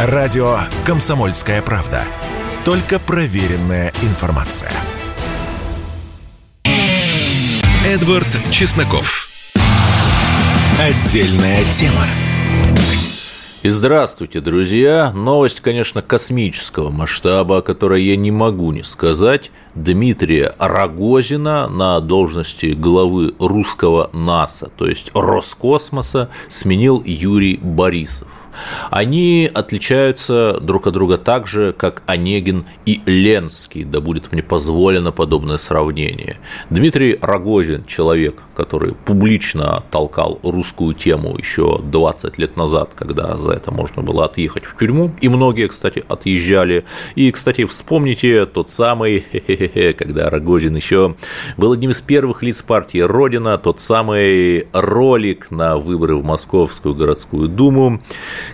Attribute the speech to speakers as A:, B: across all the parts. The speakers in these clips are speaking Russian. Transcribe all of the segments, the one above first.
A: Радио «Комсомольская правда». Только проверенная информация. Эдвард Чесноков. Отдельная тема.
B: И здравствуйте, друзья! Новость, конечно, космического масштаба, о которой я не могу не сказать. Дмитрия Рогозина на должности главы русского НАСА, то есть Роскосмоса, сменил Юрий Борисов. Они отличаются друг от друга так же, как Онегин и Ленский, да будет мне позволено подобное сравнение. Дмитрий Рогозин – человек, который публично толкал русскую тему еще 20 лет назад, когда за это можно было отъехать в тюрьму, и многие, кстати, отъезжали. И, кстати, вспомните тот самый, когда Рогозин еще был одним из первых лиц партии «Родина», тот самый ролик на выборы в Московскую городскую думу,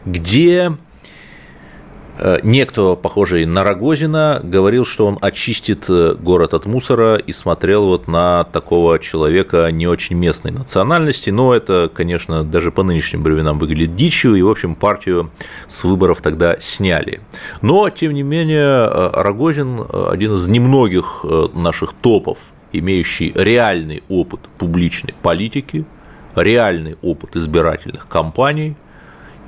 B: где э, Некто, похожий на Рогозина, говорил, что он очистит э, город от мусора и смотрел вот на такого человека не очень местной национальности, но это, конечно, даже по нынешним временам выглядит дичью, и, в общем, партию с выборов тогда сняли. Но, тем не менее, э, Рогозин – один из немногих наших топов, имеющий реальный опыт публичной политики, реальный опыт избирательных кампаний –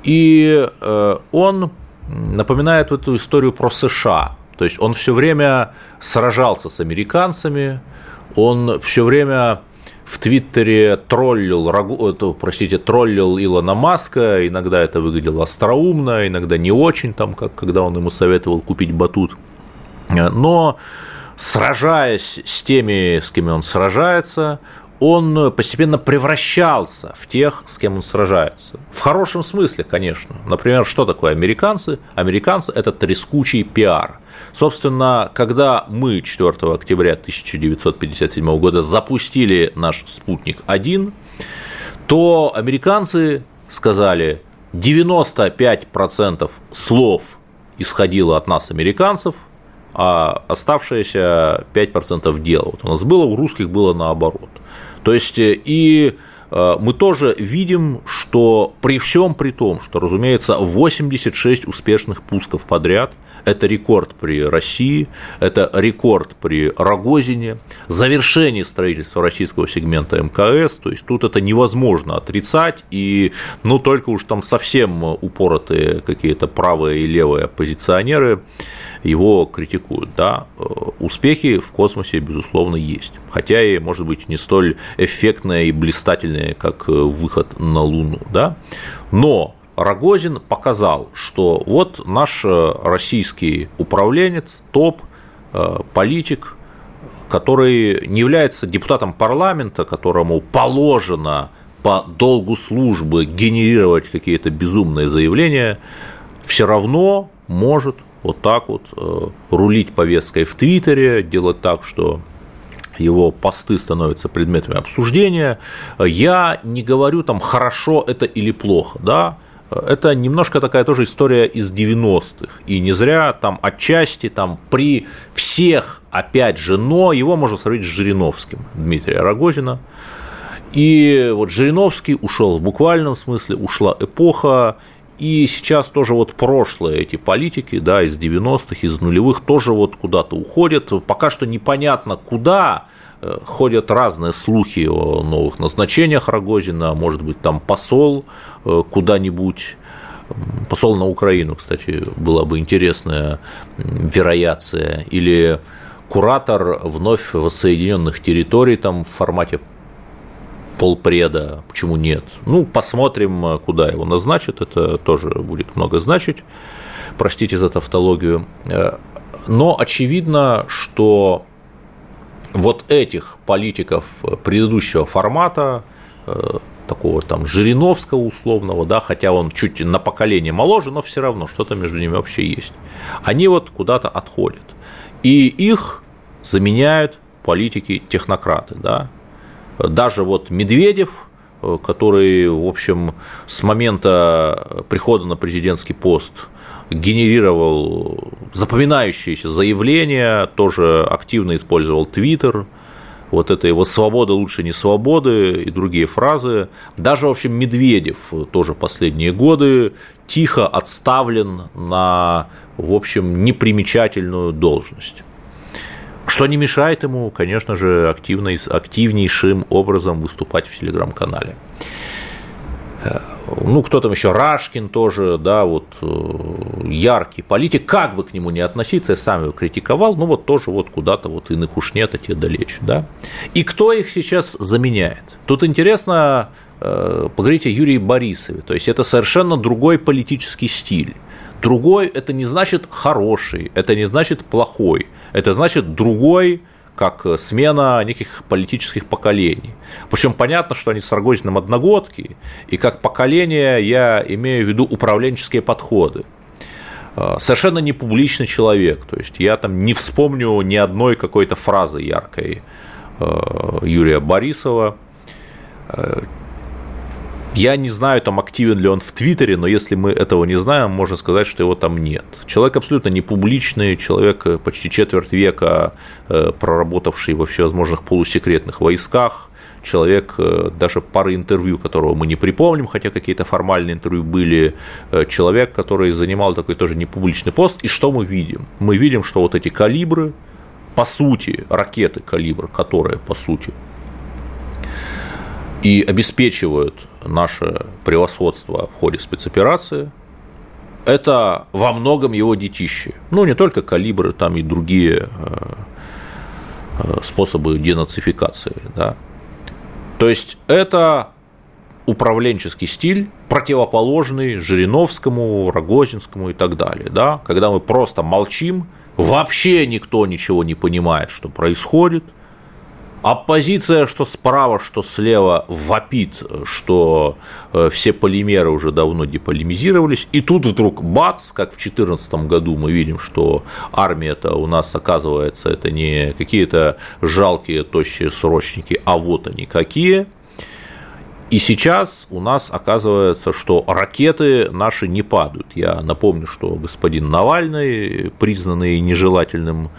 B: и э, он напоминает эту историю про США. То есть он все время сражался с американцами, он все время в Твиттере троллил, простите, троллил Илона Маска, иногда это выглядело остроумно, иногда не очень, там, как когда он ему советовал купить батут. Но сражаясь с теми, с кем он сражается, он постепенно превращался в тех, с кем он сражается. В хорошем смысле, конечно. Например, что такое американцы? Американцы – это трескучий пиар. Собственно, когда мы 4 октября 1957 года запустили наш «Спутник-1», то американцы сказали, 95% слов исходило от нас, американцев, а оставшиеся 5% дела. Вот у нас было, у русских было наоборот – то есть э, и э, мы тоже видим, что при всем при том, что, разумеется, 86 успешных пусков подряд – это рекорд при России, это рекорд при Рогозине, завершение строительства российского сегмента МКС, то есть тут это невозможно отрицать, и ну только уж там совсем упоротые какие-то правые и левые оппозиционеры его критикуют. Да? Э, успехи в космосе, безусловно, есть. Хотя и, может быть, не столь эффектные и блистательные, как э, выход на Луну. Да? Но Рогозин показал, что вот наш э, российский управленец, топ, политик, который не является депутатом парламента, которому положено по долгу службы генерировать какие-то безумные заявления, все равно может вот так вот э, рулить повесткой в Твиттере, делать так, что его посты становятся предметами обсуждения. Я не говорю там хорошо это или плохо, да, это немножко такая тоже история из 90-х. И не зря там отчасти там при всех, опять же, но его можно сравнить с Жириновским Дмитрия Рогозина. И вот Жириновский ушел в буквальном смысле, ушла эпоха, и сейчас тоже вот прошлые эти политики, да, из 90-х, из нулевых, тоже вот куда-то уходят. Пока что непонятно куда, ходят разные слухи о новых назначениях Рогозина, может быть, там посол э, куда-нибудь, посол на Украину, кстати, была бы интересная вероятция, или куратор вновь воссоединенных территорий там в формате полпреда, почему нет? Ну, посмотрим, куда его назначат, это тоже будет много значить, простите за тавтологию. Э, но очевидно, что вот этих политиков предыдущего формата, э, такого там Жириновского условного, да, хотя он чуть на поколение моложе, но все равно что-то между ними вообще есть. Они вот куда-то отходят. И их заменяют политики-технократы, да, даже вот Медведев, э, который, в общем, с момента прихода на президентский пост генерировал запоминающиеся заявления, тоже активно использовал Твиттер, вот это его «свобода лучше не свободы» и другие фразы. Даже, в общем, Медведев тоже последние годы тихо отставлен на, в общем, непримечательную должность. Что не мешает ему, конечно же, активно, активнейшим образом выступать в телеграм-канале. Ну, кто там еще, Рашкин тоже, да, вот э, яркий политик, как бы к нему не относиться, я сам его критиковал, ну, вот тоже вот куда-то вот иных уж нет, а те далече, да. И кто их сейчас заменяет? Тут интересно э, поговорить о Юрии Борисове, то есть это совершенно другой политический стиль. Другой – это не значит хороший, это не значит плохой, это значит другой – как смена неких политических поколений. Причем понятно, что они с Рогозиным одногодки, и как поколение я имею в виду управленческие подходы. А, совершенно не публичный человек, то есть я там не вспомню ни одной какой-то фразы яркой а, Юрия Борисова, я не знаю, там активен ли он в Твиттере, но если мы этого не знаем, можно сказать, что его там нет. Человек абсолютно не публичный, человек э, почти четверть века э, проработавший во всевозможных полусекретных войсках, человек, э, даже пары интервью, которого мы не припомним, хотя какие-то формальные интервью были, человек, который занимал такой тоже непубличный пост. И что мы видим? Мы видим, что вот эти калибры, по сути, ракеты калибра, которые, по сути, и обеспечивают наше превосходство в ходе спецоперации, это во многом его детище. Ну, не только калибры, там и другие э, э, способы денацификации. Да. То есть это управленческий стиль, противоположный Жириновскому, Рогозинскому и так далее. Да? Когда мы просто молчим, вообще никто ничего не понимает, что происходит – Оппозиция, что справа, что слева, вопит, что э, все полимеры уже давно деполимизировались, и тут вдруг бац, как в 2014 году мы видим, что армия-то у нас, оказывается, это не какие-то жалкие, тощие срочники, а вот они какие – и сейчас у нас оказывается, что ракеты наши не падают. Я напомню, что господин Навальный, признанный нежелательным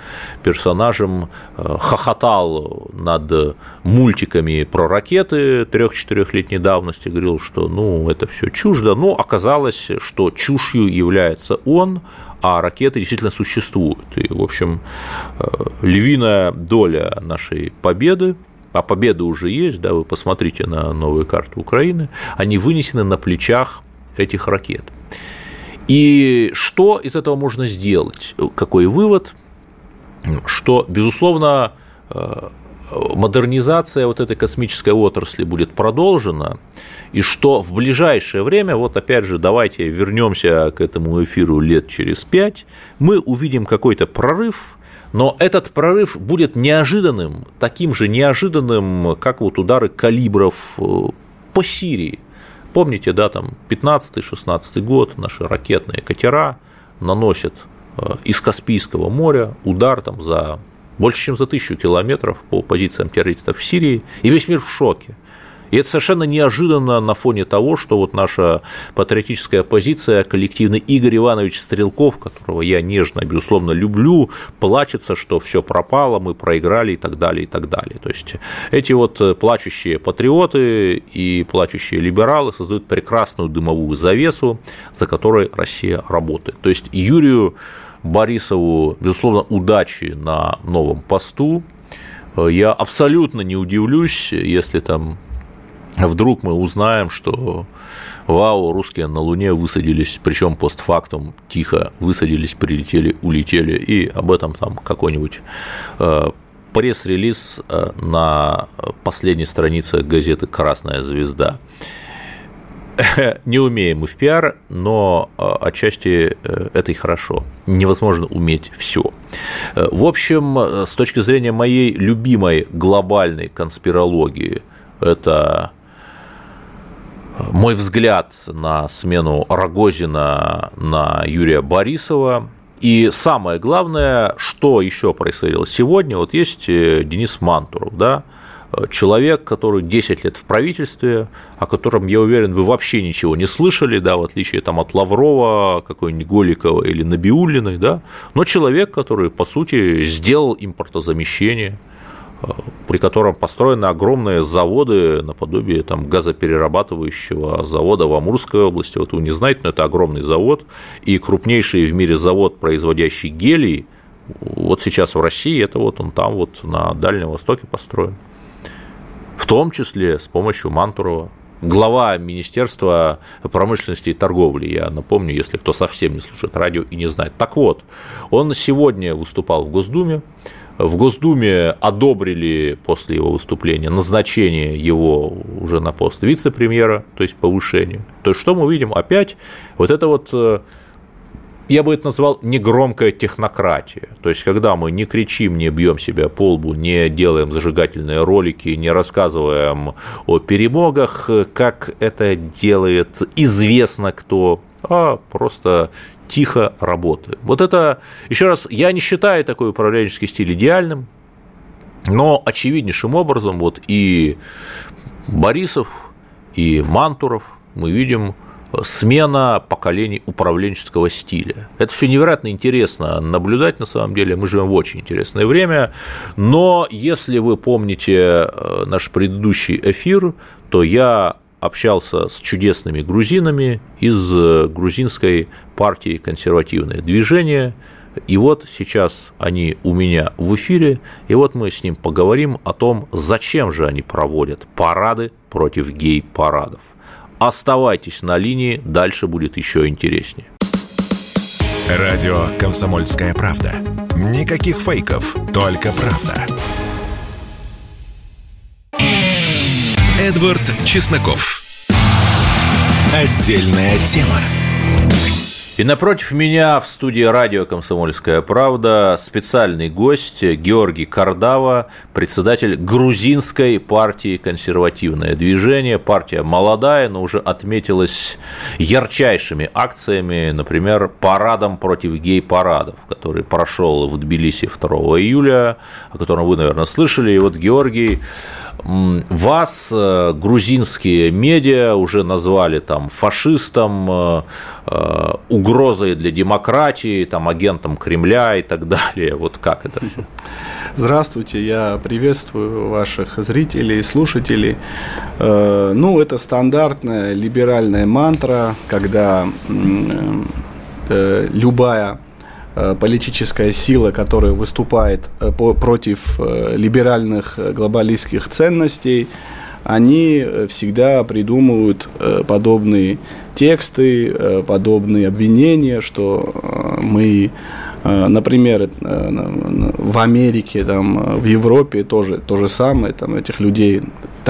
B: персонажем, э, хохотал над мультиками про ракеты трех-четырехлетней давности, говорил, что ну, это все чуждо, но оказалось, что чушью является он, а ракеты действительно существуют. И, в общем, э, львиная доля нашей победы а победа уже есть, да, вы посмотрите на новые карты Украины, они вынесены на плечах этих ракет. И что из этого можно сделать? Какой вывод? Что, безусловно, э, модернизация вот этой космической отрасли будет продолжена, и что в ближайшее время, вот опять же, давайте вернемся к этому эфиру лет через пять, мы увидим какой-то прорыв но этот прорыв будет неожиданным, таким же неожиданным, как вот удары калибров э, по Сирии. Помните, да, там 15-16 год наши ракетные катера наносят э, из Каспийского моря удар там за больше, чем за тысячу километров по позициям террористов в Сирии, и весь мир в шоке. И это совершенно неожиданно на фоне того, что вот наша патриотическая оппозиция, коллективный Игорь Иванович Стрелков, которого я нежно, безусловно, люблю, плачется, что все пропало, мы проиграли и так далее, и так далее. То есть эти вот плачущие патриоты и плачущие либералы создают прекрасную дымовую завесу, за которой Россия работает. То есть Юрию Борисову, безусловно, удачи на новом посту. Я абсолютно не удивлюсь, если там вдруг мы узнаем, что вау, русские на Луне высадились, причем постфактум тихо высадились, прилетели, улетели, и об этом там какой-нибудь э, пресс-релиз э, на последней странице газеты «Красная звезда». Не умеем мы в пиар, но э, отчасти это и хорошо. Невозможно уметь все. В общем, с точки зрения моей любимой глобальной конспирологии, это мой взгляд на смену Рогозина на Юрия Борисова. И самое главное, что еще происходило сегодня, вот есть э, Денис Мантуров, да, человек, который 10 лет в правительстве, о котором, я уверен, вы вообще ничего не слышали, да, в отличие там, от Лаврова, какой-нибудь Голикова или Набиулиной, да, но человек, который, по сути, сделал импортозамещение, при котором построены огромные заводы наподобие там, газоперерабатывающего завода в Амурской области. Вот вы не знаете, но это огромный завод. И крупнейший в мире завод, производящий гелий, вот сейчас в России, это вот он там вот на Дальнем Востоке построен. В том числе с помощью Мантурова глава Министерства промышленности и торговли, я напомню, если кто совсем не слушает радио и не знает. Так вот, он сегодня выступал в Госдуме, в Госдуме одобрили после его выступления назначение его уже на пост вице-премьера, то есть повышение. То есть что мы видим? Опять вот это вот э, я бы это назвал негромкая технократия. То есть, когда мы не кричим, не бьем себя по лбу, не делаем зажигательные ролики, не рассказываем о перемогах, как это делает известно кто, а просто тихо работаем. Вот это, еще раз, я не считаю такой управленческий стиль идеальным, но очевиднейшим образом вот и Борисов, и Мантуров мы видим – смена поколений управленческого стиля. Это все невероятно интересно наблюдать на самом деле. Мы живем в очень интересное время. Но если вы помните э, наш предыдущий эфир, то я общался с чудесными грузинами из э, грузинской партии «Консервативное движение», и вот сейчас они у меня в эфире, и вот мы с ним поговорим о том, зачем же они проводят парады против гей-парадов – Оставайтесь на линии, дальше будет еще интереснее.
A: Радио «Комсомольская правда». Никаких фейков, только правда. Эдвард Чесноков. Отдельная тема.
B: И напротив меня в студии радио «Комсомольская правда» специальный гость Георгий Кардава, председатель грузинской партии «Консервативное движение». Партия молодая, но уже отметилась ярчайшими акциями, например, парадом против гей-парадов, который прошел в Тбилиси 2 июля, о котором вы, наверное, слышали. И вот Георгий вас э, грузинские медиа уже назвали там фашистом, э, э, угрозой для демократии, там агентом Кремля и так далее. Вот как это?
C: Здравствуйте, я приветствую ваших зрителей и слушателей. Ну, это стандартная либеральная мантра, когда любая политическая сила, которая выступает э, против э, либеральных глобалистских ценностей, они всегда придумывают подобные тексты, подобные обвинения, что мы, например, в Америке, там, в Европе тоже то же самое, там этих людей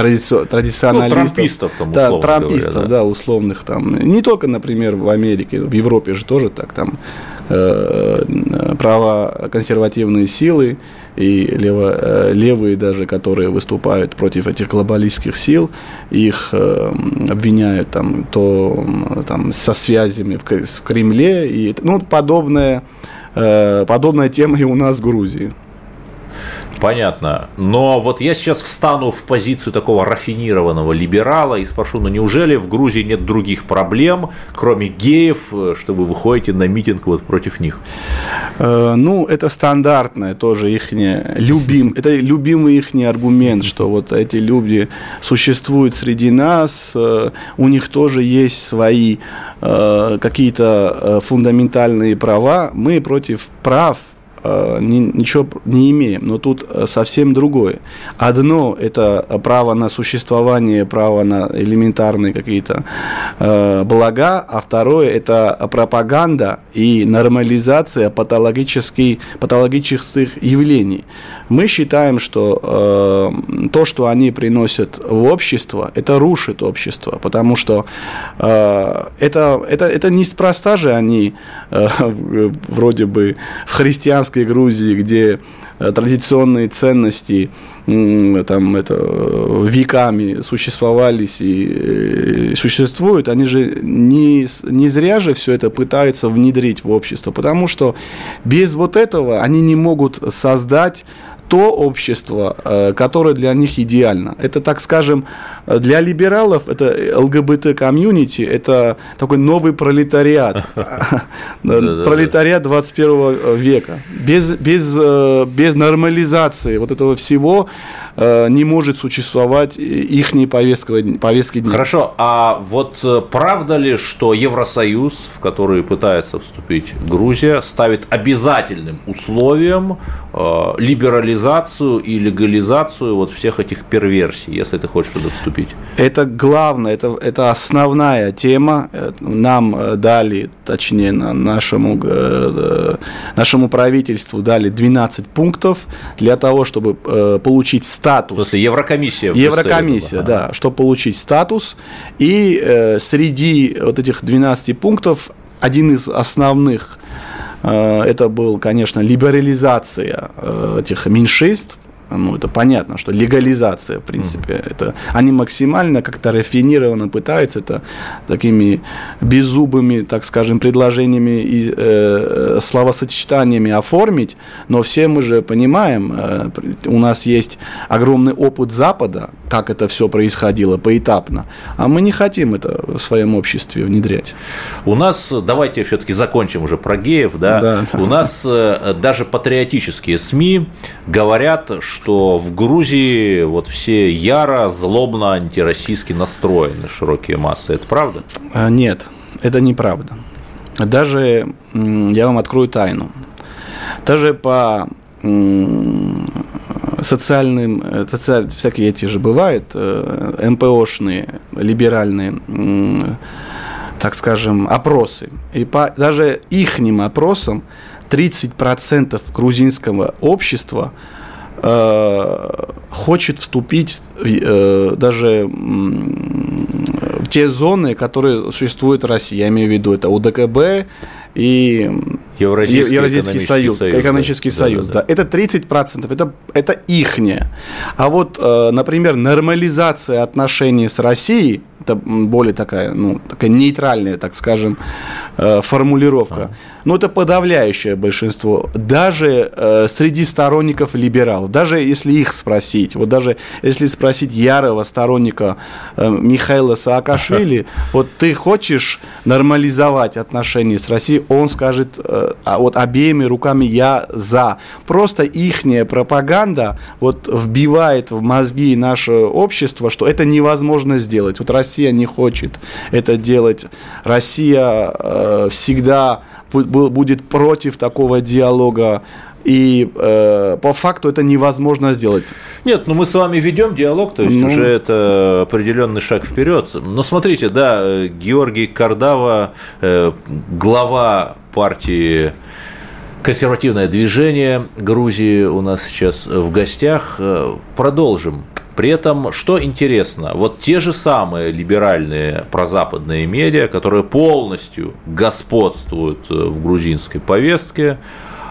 C: традици... традиционалистов. Ну,
B: трампистов там,
C: да, трампистов, говоря, да. да, условных там. Не только, например, в Америке, в Европе же тоже так там Э, право консервативные силы и лево, э, левые даже, которые выступают против этих глобалистских сил, их э, обвиняют там, то там, со связями в, в Кремле. И, ну, подобная, подобная тема и у нас в Грузии.
B: Понятно. Но вот я сейчас встану в позицию такого рафинированного либерала и спрошу, ну неужели в Грузии нет других проблем, кроме геев, что вы выходите на митинг вот против них?
C: Э, ну, это стандартное тоже их любим, это любимый их аргумент, что вот эти люди существуют среди нас, э, у них тоже есть свои э, какие-то фундаментальные права, мы против прав Э, ничего не имеем. Но тут э, совсем другое. Одно – это право на существование, право на элементарные какие-то э, блага, а второе – это пропаганда и нормализация патологических, патологических явлений. Мы считаем, что э, то, что они приносят в общество, это рушит общество, потому что э, это, это, это неспроста же они э, вроде бы в христианской Грузии, где э, традиционные ценности там это веками существовались и существуют, они же не, не зря же все это пытаются внедрить в общество, потому что без вот этого они не могут создать то общество, э, которое для них идеально. Это, так скажем, для либералов это ЛГБТ-комьюнити, это такой новый пролетариат. Пролетариат 21 века. Без, без, э, без нормализации вот этого всего не может существовать их повестки, повестки дня.
B: Хорошо, а вот э, правда ли, что Евросоюз, в который пытается вступить Грузия, ставит обязательным условием э, либерализацию и легализацию вот всех этих перверсий, если ты хочешь туда вступить?
C: Это главное, это, это основная тема. Нам дали, точнее, нашему, нашему правительству дали 12 пунктов для того, чтобы получить статус статус.
B: Смысле, Еврокомиссия.
C: Еврокомиссия, да, ага. чтобы получить статус. И э, среди вот этих 12 пунктов один из основных э, это был, конечно, либерализация э, этих меньшинств, ну, это понятно, что легализация, в принципе, mm-hmm. это они максимально как-то рафинированно пытаются это такими беззубыми, так скажем, предложениями и э, словосочетаниями оформить, но все мы же понимаем, э, у нас есть огромный опыт Запада, как это все происходило поэтапно, а мы не хотим это в своем обществе внедрять.
B: У нас, давайте все-таки закончим уже про геев, да, да. у нас э, даже патриотические СМИ говорят, что что в Грузии вот все яро, злобно, антироссийски настроены широкие массы. Это правда?
C: А, нет, это неправда. Даже я вам открою тайну. Даже по социальным, э, социаль, всякие эти же бывают, э, МПОшные, либеральные, так скажем, опросы. И по даже ихним опросам 30% грузинского общества – хочет вступить э, даже в те зоны, которые существуют в России. Я имею в виду это УДКБ и Евразийский, Евразийский союз, союз, экономический да. союз. Да, да, да. Это 30%, это, это ихнее. А вот, э, например, нормализация отношений с Россией, это более такая, ну, такая нейтральная, так скажем, формулировка. А. Ну, это подавляющее большинство. Даже э, среди сторонников либералов, даже если их спросить, вот даже если спросить ярого сторонника э, Михаила Саакашвили, вот ты хочешь нормализовать отношения с Россией, он скажет, э, а вот обеими руками я за. Просто ихняя пропаганда вот вбивает в мозги наше общество, что это невозможно сделать. Вот Россия не хочет это делать. Россия э, всегда будет против такого диалога. И э, по факту это невозможно сделать.
B: Нет, ну мы с вами ведем диалог, то есть ну... уже это определенный шаг вперед. Но смотрите, да, Георгий Кардава, э, глава партии консервативное движение Грузии у нас сейчас в гостях. Э, продолжим при этом, что интересно, вот те же самые либеральные прозападные медиа, которые полностью господствуют э, в грузинской повестке,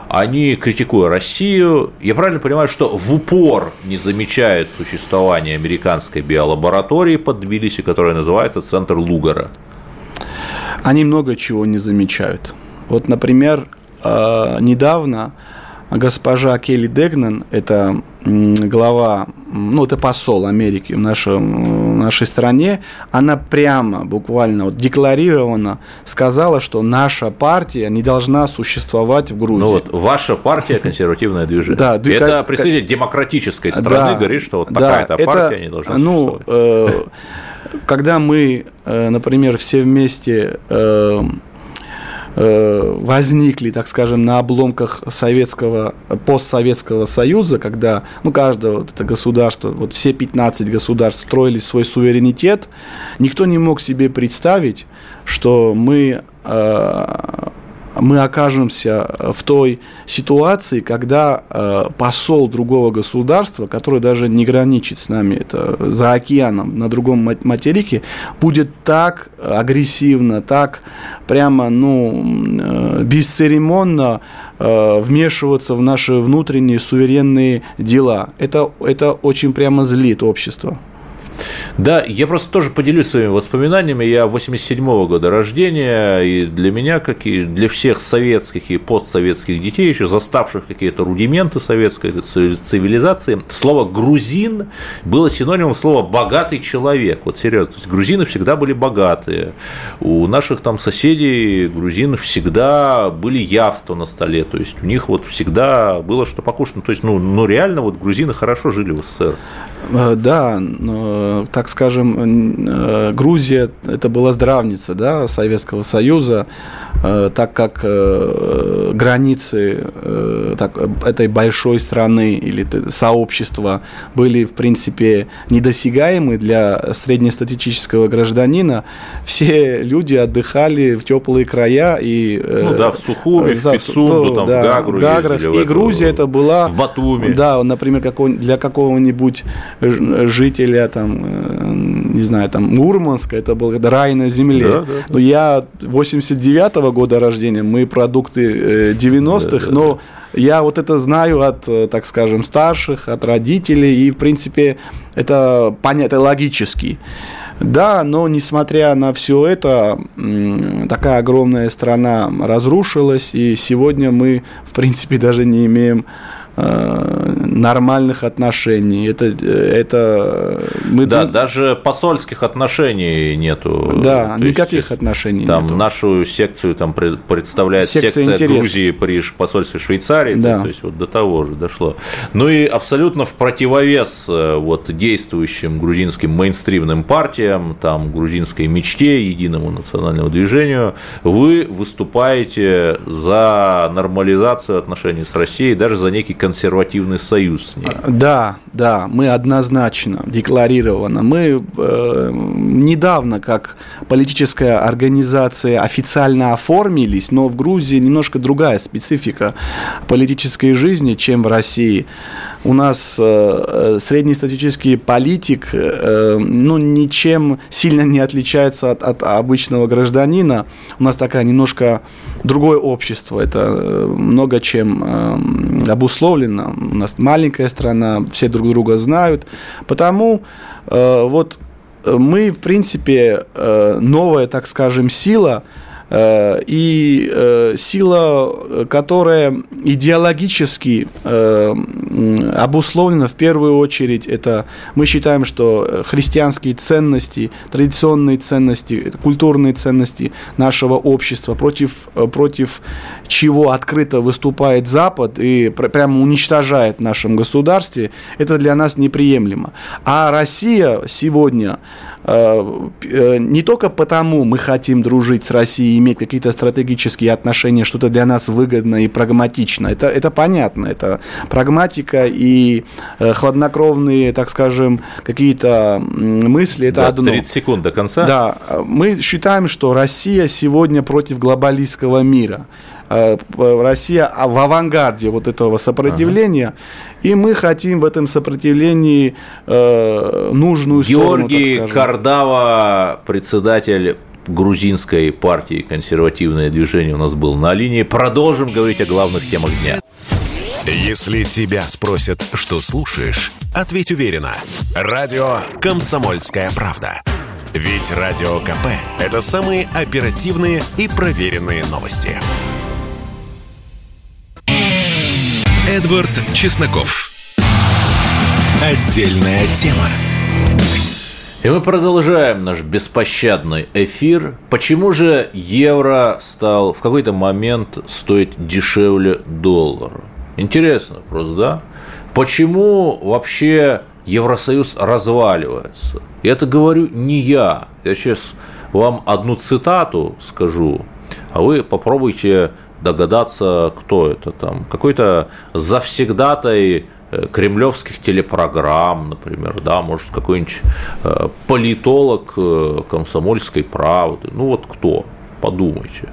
B: они, критикуя Россию, я правильно понимаю, что в упор не замечают существование американской биолаборатории под Тбилиси, которая называется Центр Лугара?
C: Они много чего не замечают. Вот, например, э, недавно госпожа Келли Дегнан, это глава, ну, это посол Америки в, нашем, в нашей стране, она прямо, буквально вот декларированно сказала, что наша партия не должна существовать в Грузии. Ну вот,
B: ваша партия консервативное движение. Да, это представитель демократической страны да, говорит, что вот такая-то партия не должна ну, существовать. Э,
C: когда мы, э, например, все вместе э, возникли, так скажем, на обломках советского, постсоветского союза, когда, ну, каждое вот это государство, вот все 15 государств строили свой суверенитет, никто не мог себе представить, что мы э, мы окажемся в той ситуации, когда э, посол другого государства, который даже не граничит с нами, это за океаном, на другом материке, будет так агрессивно, так прямо, ну, э, бесцеремонно э, вмешиваться в наши внутренние суверенные дела. Это, это очень прямо злит общество.
B: Да, я просто тоже поделюсь своими воспоминаниями. Я 87-го года рождения, и для меня, как и для всех советских и постсоветских детей, еще заставших какие-то рудименты советской цивилизации, слово «грузин» было синонимом слова «богатый человек». Вот серьезно, то есть грузины всегда были богатые. У наших там соседей грузин всегда были явства на столе, то есть у них вот всегда было что покушать. Ну, то есть, ну, ну реально вот грузины хорошо жили в СССР.
C: Э, да, так скажем, э, Грузия это была здравница да, Советского Союза, э, так как границы так, этой большой страны или сообщества были, в принципе, недосягаемы для среднестатистического гражданина, все люди отдыхали в теплые края и...
B: Ну да, в Сухуми, в Пицунду, там, да, в Гагру.
C: Гаграх. И Грузия это была...
B: В Батуми.
C: Да, например, для какого-нибудь жителя, там, э, не знаю, там, Мурманска, это был рай на земле. Да, да, да. Но я 89-го года рождения, мы продукты 90-х, э, да, но я вот это знаю от, э, так скажем, старших, от родителей, и, в принципе, это понятно логически. Да, но несмотря на все это, такая огромная страна разрушилась, и сегодня мы, в принципе, даже не имеем нормальных отношений. Это, это
B: мы да, дум... даже посольских отношений нету.
C: Да, То никаких есть, отношений
B: там
C: нету.
B: нашу секцию там представляет секция, секция интерес. Грузии при посольстве Швейцарии, да. то есть вот до того же дошло. Ну и абсолютно в противовес э, вот действующим грузинским мейнстримным партиям, там грузинской мечте, единому национальному движению, вы выступаете за нормализацию отношений с Россией, даже за некий консервативный союз с ней.
C: Да, да, мы однозначно, декларировано. Мы э, недавно, как политическая организация, официально оформились, но в Грузии немножко другая специфика политической жизни, чем в России у нас э, э, среднестатистический политик э, ну, ничем сильно не отличается от, от обычного гражданина. У нас такая немножко другое общество. Это э, много чем э, обусловлено. У нас маленькая страна, все друг друга знают. Потому э, вот мы, в принципе, э, новая, так скажем, сила – Э, и э, сила, которая идеологически э, обусловлена в первую очередь, это мы считаем, что христианские ценности, традиционные ценности, культурные ценности нашего общества, против, против чего открыто выступает Запад и прямо уничтожает в нашем государстве, это для нас неприемлемо. А Россия сегодня не только потому мы хотим дружить с Россией иметь какие-то стратегические отношения, что-то для нас выгодно и прагматично. Это, это понятно, это прагматика и э, хладнокровные, так скажем, какие-то мысли, это да, одно.
B: 30 секунд до конца.
C: Да, мы считаем, что Россия сегодня против глобалистского мира. Э, Россия в авангарде вот этого сопротивления, ага. И мы хотим в этом сопротивлении э, нужную
B: Георгий
C: сторону. Георгий
B: Кардава, председатель грузинской партии «Консервативное движение» у нас был на линии. Продолжим говорить о главных темах дня.
A: Если тебя спросят, что слушаешь, ответь уверенно. Радио «Комсомольская правда». Ведь Радио КП – это самые оперативные и проверенные новости. Эдвард Чесноков. Отдельная тема.
B: И мы продолжаем наш беспощадный эфир. Почему же евро стал в какой-то момент стоить дешевле доллара? Интересно просто, да? Почему вообще Евросоюз разваливается? И это говорю не я. Я сейчас вам одну цитату скажу, а вы попробуйте догадаться, кто это там. Какой-то завсегдатай Э, кремлевских телепрограмм, например, да, может, какой-нибудь э, политолог э, комсомольской правды, ну вот кто, подумайте.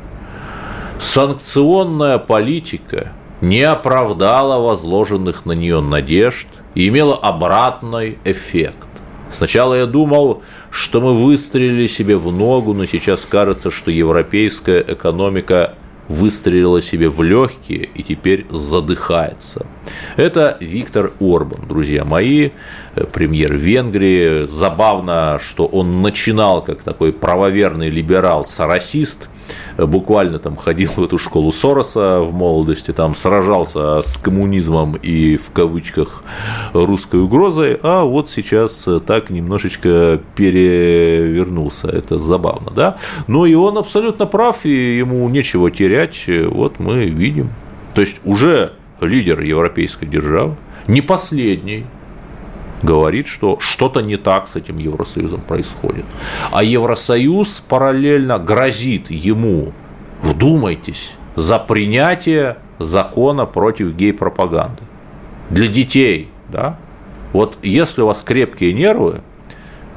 B: Санкционная политика не оправдала возложенных на нее надежд и имела обратный эффект. Сначала я думал, что мы выстрелили себе в ногу, но сейчас кажется, что европейская экономика выстрелила себе в легкие и теперь задыхается. Это Виктор Орбан, друзья мои, э, премьер Венгрии. Забавно, что он начинал как такой правоверный либерал-сарасист, буквально там ходил в эту школу Сороса в молодости, там сражался с коммунизмом и в кавычках русской угрозой, а вот сейчас так немножечко перевернулся. Это забавно, да? Но и он абсолютно прав, и ему нечего терять. Вот мы видим. То есть уже лидер европейской державы, не последний, говорит, что что-то не так с этим Евросоюзом происходит. А Евросоюз параллельно грозит ему, вдумайтесь, за принятие закона против гей-пропаганды. Для детей, да? Вот если у вас крепкие нервы,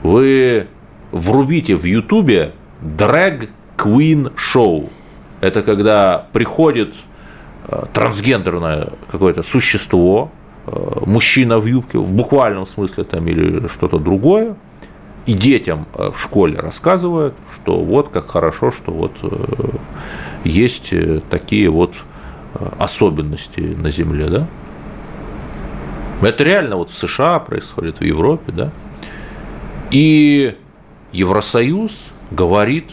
B: вы врубите в Ютубе Drag Queen Show. Это когда приходит э, трансгендерное какое-то существо, мужчина в юбке, в буквальном смысле там или что-то другое, и детям э, в школе рассказывают, что вот как хорошо, что вот э, есть такие вот особенности на Земле, да? Это реально вот в США происходит, в Европе, да? И Евросоюз говорит,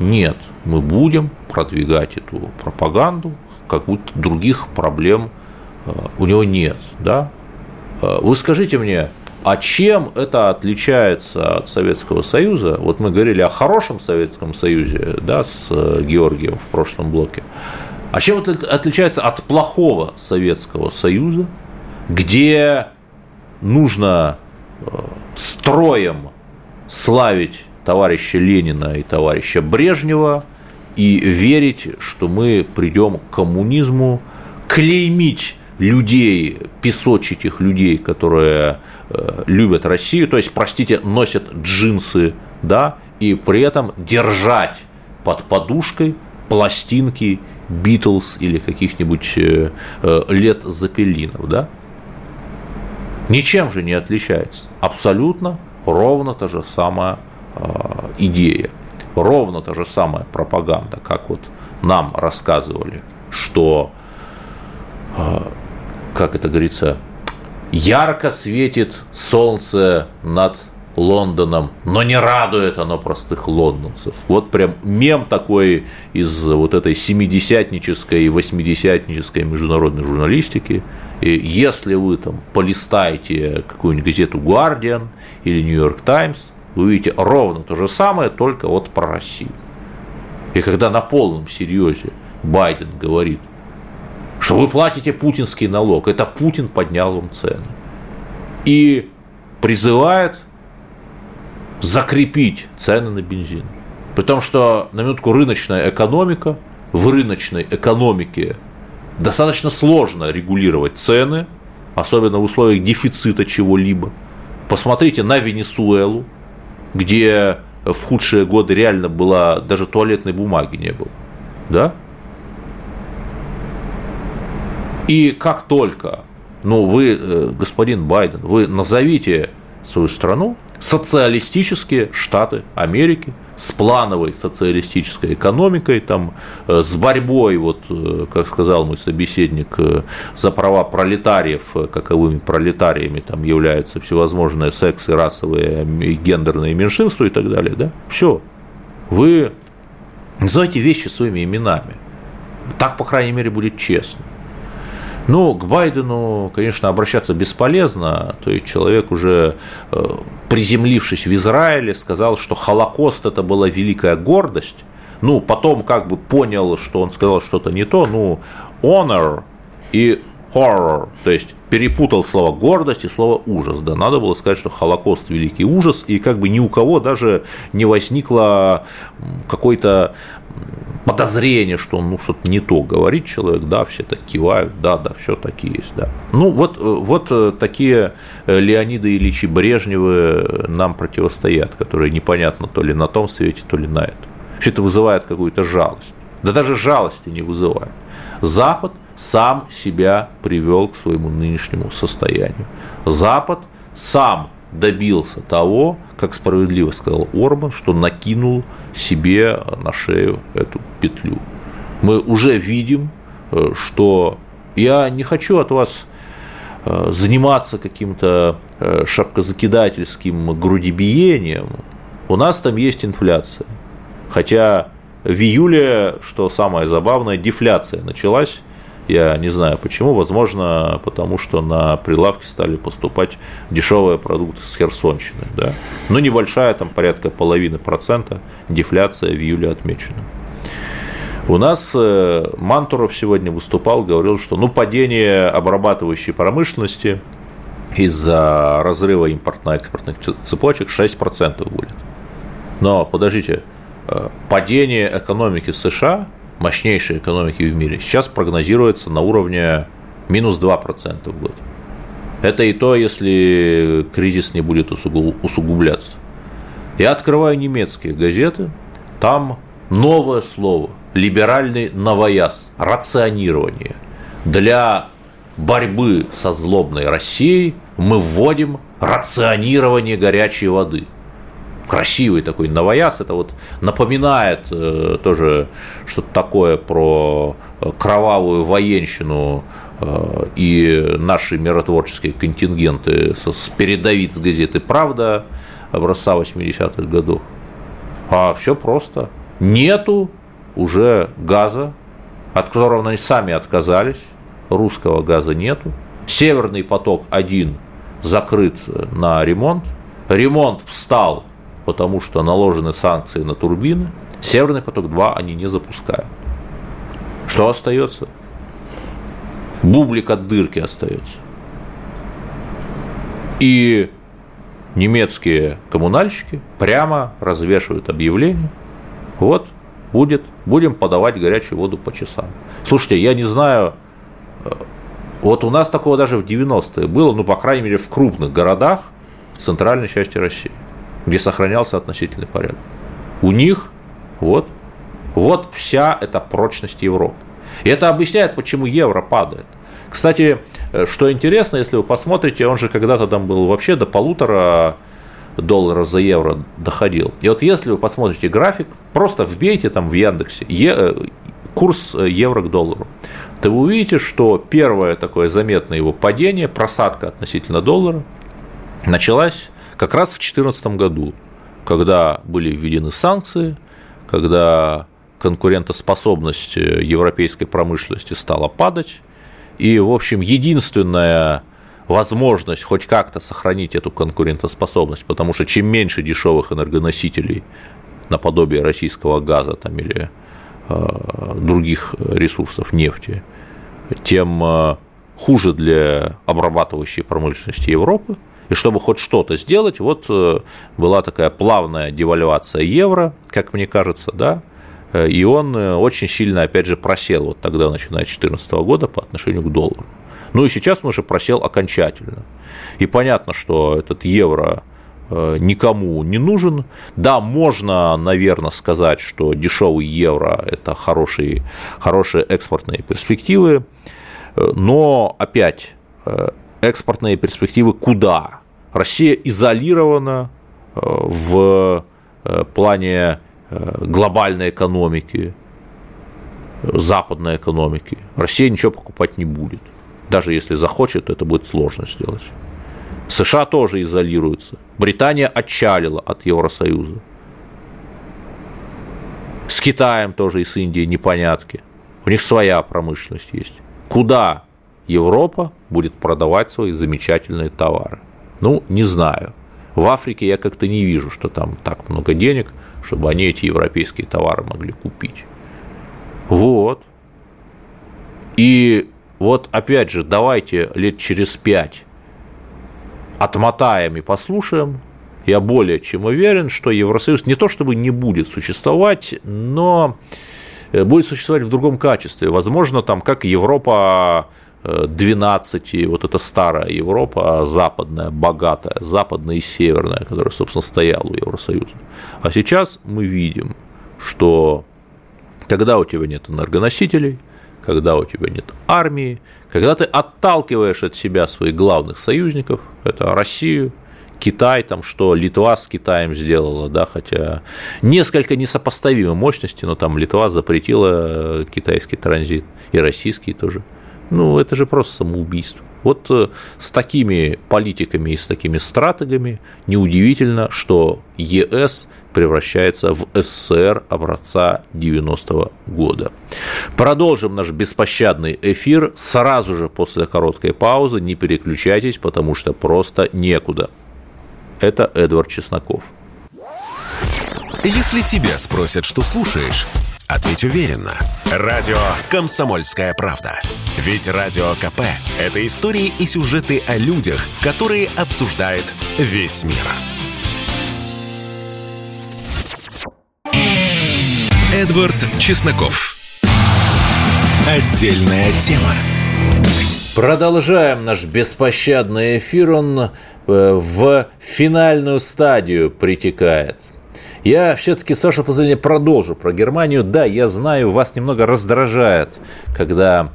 B: нет, мы будем продвигать эту пропаганду, как будто других проблем Э, у него нет, да? Э, вы скажите мне, а чем это отличается от Советского Союза? Вот мы говорили о хорошем Советском Союзе, да, с э, Георгием в прошлом блоке. А чем это отличается от плохого Советского Союза, где нужно строем славить товарища Ленина и товарища Брежнева и верить, что мы придем к коммунизму, клеймить людей, песочить их людей, которые э, любят Россию, то есть, простите, носят джинсы, да, и при этом держать под подушкой пластинки Битлз или каких-нибудь э, э, лет Запелинов, да? Ничем же не отличается. Абсолютно ровно та же самая идея, ровно та же самая пропаганда, как вот нам рассказывали, что как это говорится, ярко светит солнце над Лондоном, но не радует оно простых лондонцев. Вот прям мем такой из вот этой семидесятнической и восьмидесятнической международной журналистики. И если вы там полистаете какую-нибудь газету Guardian или New York Times, вы увидите ровно то же самое, только вот про Россию. И когда на полном серьезе Байден говорит – что вы платите путинский налог. Это Путин поднял вам цены. И призывает закрепить цены на бензин. Потому что, на минутку, рыночная экономика, в рыночной экономике достаточно сложно регулировать цены, особенно в условиях дефицита чего-либо. Посмотрите на Венесуэлу, где в худшие годы реально была, даже туалетной бумаги не было. Да? И как только, ну, вы, э, господин Байден, вы назовите свою страну социалистические Штаты Америки с плановой социалистической экономикой, там, э, с борьбой, вот, э, как сказал мой собеседник, за права пролетариев, каковыми пролетариями там являются всевозможные сексы, расовые и гендерные меньшинства и так далее, да, все, вы называйте вещи своими именами. Так, по крайней мере, будет честно. Ну, к Байдену, конечно, обращаться бесполезно. То есть человек уже э, приземлившись в Израиле, сказал, что Холокост это была великая гордость. Ну, потом как бы понял, что он сказал что-то не то. Ну, honor и horror, то есть перепутал слово гордость и слово ужас. Да, надо было сказать, что Холокост великий ужас, и как бы ни у кого даже не возникло какой-то подозрение, что ну, что-то не то говорит человек, да, все так кивают, да, да, все таки есть, да. Ну, вот, э, вот э, такие э, Леониды Ильичи Брежневы нам противостоят, которые непонятно то ли на том свете, то ли на этом. Все это вызывает какую-то жалость. Да даже жалости не вызывает. Запад сам себя привел к своему нынешнему состоянию. Запад сам добился того, как справедливо сказал Орбан, что накинул себе на шею эту петлю. Мы уже видим, э, что я не хочу от вас э, заниматься каким-то э, шапкозакидательским грудибиением. У нас там есть инфляция. Хотя в июле, что самое забавное, дефляция началась. Я не знаю почему, возможно, потому что на прилавки стали поступать дешевые продукты с Херсонщины. Да? Но небольшая, там порядка половины процента дефляция в июле отмечена. У нас э, Мантуров сегодня выступал, говорил, что ну, падение обрабатывающей промышленности из-за разрыва импортно-экспортных цепочек 6% будет. Но подождите, э, падение экономики США, мощнейшей экономики в мире, сейчас прогнозируется на уровне минус 2% в год. Это и то, если кризис не будет усугубляться. Я открываю немецкие газеты, там новое слово – либеральный новояз, рационирование. Для борьбы со злобной Россией мы вводим рационирование горячей воды. Красивый такой новояз, это вот напоминает э, тоже что-то такое про кровавую военщину э, и наши миротворческие контингенты с, с передовиц газеты «Правда» образца 80-х годов. А все просто. Нету уже газа, от которого они сами отказались, русского газа нету. Северный поток один закрыт на ремонт. Ремонт встал, потому что наложены санкции на турбины. Северный поток 2 они не запускают. Что остается? Бублик от дырки остается. И немецкие коммунальщики прямо развешивают объявление. Вот будет, будем подавать горячую воду по часам. Слушайте, я не знаю, э, вот у нас такого даже в 90-е было, ну, по крайней мере, в крупных городах в центральной части России, где сохранялся относительный порядок. У них вот, вот вся эта прочность Европы. И это объясняет, почему евро падает. Кстати, э, что интересно, если вы посмотрите, он же когда-то там был вообще до полутора долларов за евро доходил. И вот если вы посмотрите график, просто вбейте там в Яндексе е, э, курс э, евро к доллару, то вы увидите, что первое такое заметное его падение, просадка относительно доллара, началась как раз в 2014 году, когда были введены санкции, когда конкурентоспособность э, европейской промышленности стала падать, и, в общем, единственная возможность хоть как-то сохранить эту конкурентоспособность, потому что чем меньше дешевых энергоносителей наподобие российского газа там, или э, других ресурсов нефти, тем э, хуже для обрабатывающей промышленности Европы. И чтобы хоть что-то сделать, вот э, была такая плавная девальвация евро, как мне кажется, да, э, и он э, очень сильно, опять же, просел вот тогда, начиная с 2014 года, по отношению к доллару. Ну и сейчас он уже просел окончательно. И понятно, что этот евро никому не нужен. Да, можно, наверное, сказать, что дешевый евро – это хорошие, хорошие экспортные перспективы, но опять экспортные перспективы куда? Россия изолирована в плане глобальной экономики, западной экономики. Россия ничего покупать не будет. Даже если захочет, это будет сложно сделать. США тоже изолируются. Британия отчалила от Евросоюза. С Китаем тоже и с Индией непонятки. У них своя промышленность есть. Куда Европа будет продавать свои замечательные товары? Ну, не знаю. В Африке я как-то не вижу, что там так много денег, чтобы они эти европейские товары могли купить. Вот. И вот опять же, давайте лет через пять отмотаем и послушаем. Я более чем уверен, что Евросоюз не то чтобы не будет существовать, но э, будет существовать в другом качестве. Возможно, там как Европа 12, э, вот эта старая Европа, западная, богатая, западная и северная, которая, собственно, стояла у Евросоюза. А сейчас мы видим, что когда у тебя нет энергоносителей – когда у тебя нет армии, когда ты отталкиваешь от себя своих главных союзников, это Россию, Китай, там, что Литва с Китаем сделала, да, хотя несколько несопоставимые мощности, но там Литва запретила китайский транзит, и российский тоже. Ну, это же просто самоубийство. Вот э, с такими политиками и с такими стратегами неудивительно, что ЕС превращается в СССР образца 90-го года. Продолжим наш беспощадный эфир сразу же после короткой паузы. Не переключайтесь, потому что просто некуда. Это Эдвард Чесноков.
A: Если тебя спросят, что слушаешь, ответь уверенно. Радио «Комсомольская правда». Ведь Радио КП – это истории и сюжеты о людях, которые обсуждает весь мир. Эдвард Чесноков. Отдельная тема.
B: Продолжаем наш беспощадный эфир. Он э, в финальную стадию притекает. Я все-таки, Саша, позволения продолжу про Германию. Да, я знаю, вас немного раздражает, когда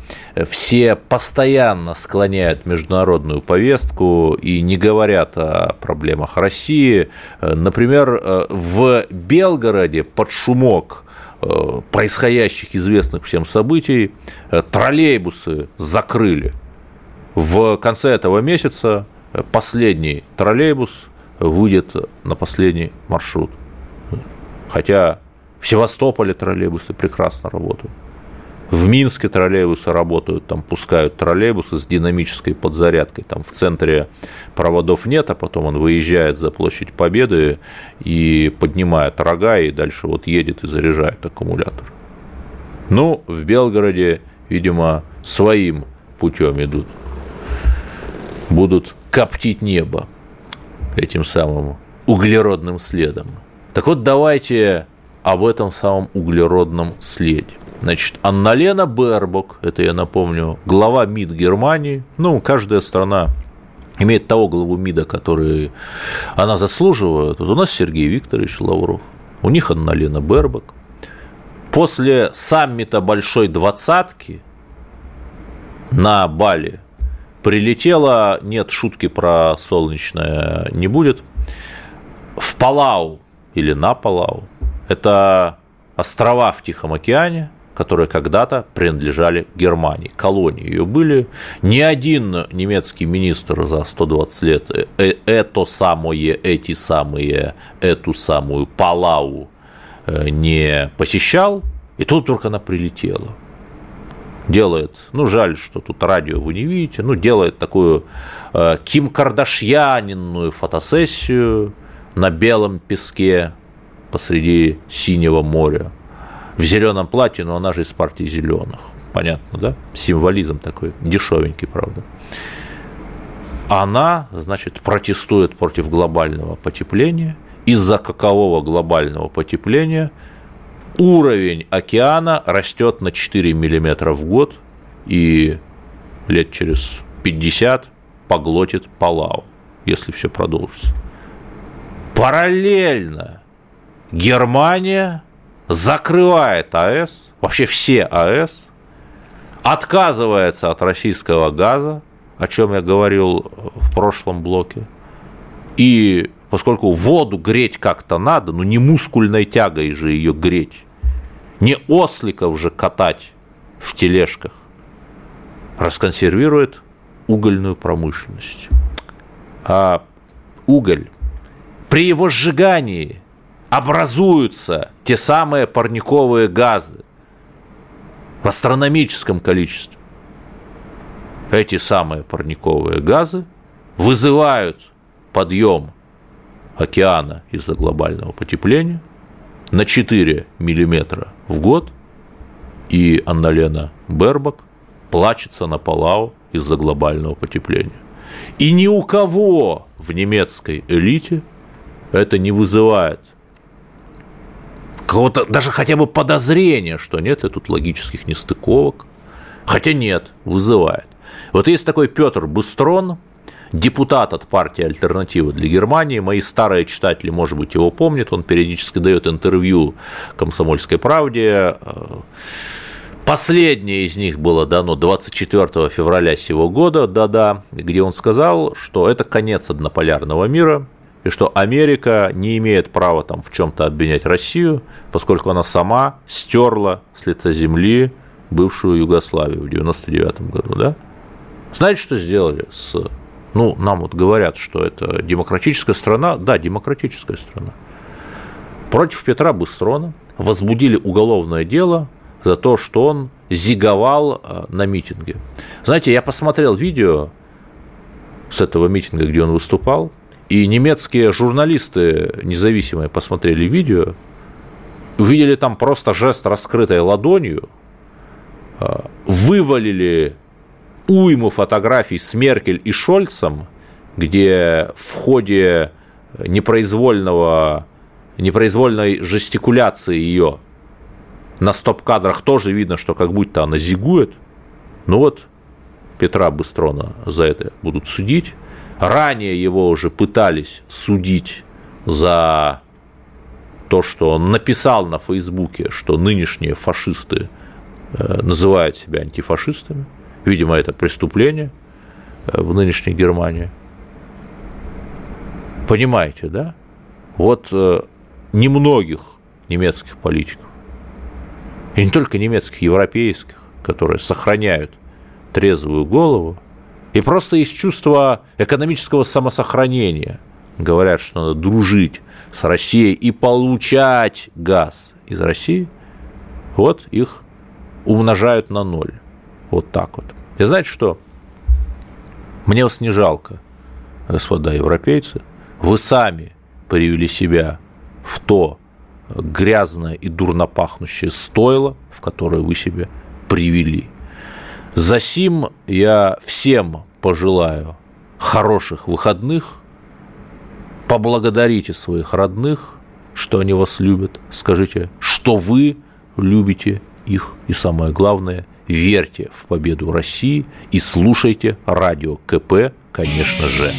B: все постоянно склоняют международную повестку и не говорят о проблемах России. Например, э, в Белгороде под шумок Э, происходящих известных всем событий э, троллейбусы закрыли. В конце этого месяца э, последний троллейбус выйдет на последний маршрут. Хотя в Севастополе троллейбусы прекрасно работают. В Минске троллейбусы работают, там пускают троллейбусы с динамической подзарядкой. Там в центре проводов нет, а потом он выезжает за площадь Победы и поднимает рога, и дальше вот едет и заряжает аккумулятор. Ну, в Белгороде, видимо, своим путем идут. Будут коптить небо этим самым углеродным следом. Так вот, давайте об этом самом углеродном следе. Значит, Анналена Бербок, это я напомню, глава МИД Германии, ну, каждая страна имеет того главу МИДа, который она заслуживает. Вот у нас Сергей Викторович Лавров, у них Анналена Бербок. После саммита Большой Двадцатки на Бали прилетела, нет, шутки про солнечное не будет, в Палау или на Палау. Это острова в Тихом океане, которые когда-то принадлежали Германии. Колонии ее были. Ни один немецкий министр за 120 лет э, э, это самое, эти самые, эту самую Палау э, не посещал, и тут только она прилетела. Делает, ну жаль, что тут радио вы не видите, ну делает такую э, Ким Кардашьянинную фотосессию на белом песке посреди синего моря в зеленом платье, но она же из партии зеленых. Понятно, да? Символизм такой, дешевенький, правда. Она, значит, протестует против глобального потепления. Из-за какового глобального потепления уровень океана растет на 4 миллиметра в год и лет через 50 поглотит Палау, если все продолжится. Параллельно Германия закрывает АЭС, вообще все АЭС, отказывается от российского газа, о чем я говорил в прошлом блоке, и поскольку воду греть как-то надо, ну не мускульной тягой же ее греть, не осликов же катать в тележках, расконсервирует угольную промышленность. А уголь при его сжигании образуются те самые парниковые газы в астрономическом количестве. Эти самые парниковые газы вызывают подъем океана из-за глобального потепления на 4 миллиметра в год, и Анналена Бербак плачется на Палау из-за глобального потепления. И ни у кого в немецкой элите это не вызывает какого-то даже хотя бы подозрения, что нет ли тут логических нестыковок. Хотя нет, вызывает. Вот есть такой Петр Быстрон, депутат от партии «Альтернатива для Германии». Мои старые читатели, может быть, его помнят. Он периодически дает интервью «Комсомольской правде». Последнее из них было дано 24 февраля сего года, да-да, где он сказал, что это конец однополярного мира – и что Америка не имеет права там в чем-то обвинять Россию, поскольку она сама стерла с лица земли бывшую Югославию в 99 году, да? Знаете, что сделали с... Ну, нам вот говорят, что это демократическая страна. Да, демократическая страна. Против Петра Быстрона возбудили уголовное дело за то, что он зиговал э, на митинге. Знаете, я посмотрел видео с этого митинга, где он выступал, и немецкие журналисты независимые посмотрели видео, увидели там просто жест раскрытой ладонью, э, вывалили уйму фотографий с Меркель и Шольцем, где в ходе непроизвольного, непроизвольной жестикуляции ее на стоп-кадрах тоже видно, что как будто она зигует. Ну вот, Петра Быстрона за это будут судить. Ранее его уже пытались судить за то, что он написал на Фейсбуке, что нынешние фашисты э, называют себя антифашистами. Видимо, это преступление э, в нынешней Германии. Понимаете, да? Вот э, немногих немецких политиков, и не только немецких, европейских, которые сохраняют трезвую голову, и просто из чувства экономического самосохранения говорят, что надо дружить с Россией и получать газ из России, вот их умножают на ноль. Вот так вот. И знаете что? Мне вас не жалко, господа европейцы. Вы сами привели себя в то грязное и дурно пахнущее стойло, в которое вы себя привели. За сим я всем пожелаю хороших выходных, поблагодарите своих родных, что они вас любят, скажите, что вы любите их, и самое главное – верьте в победу России и слушайте радио КП, конечно же.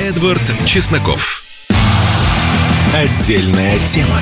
A: Эдвард Чесноков. Отдельная тема.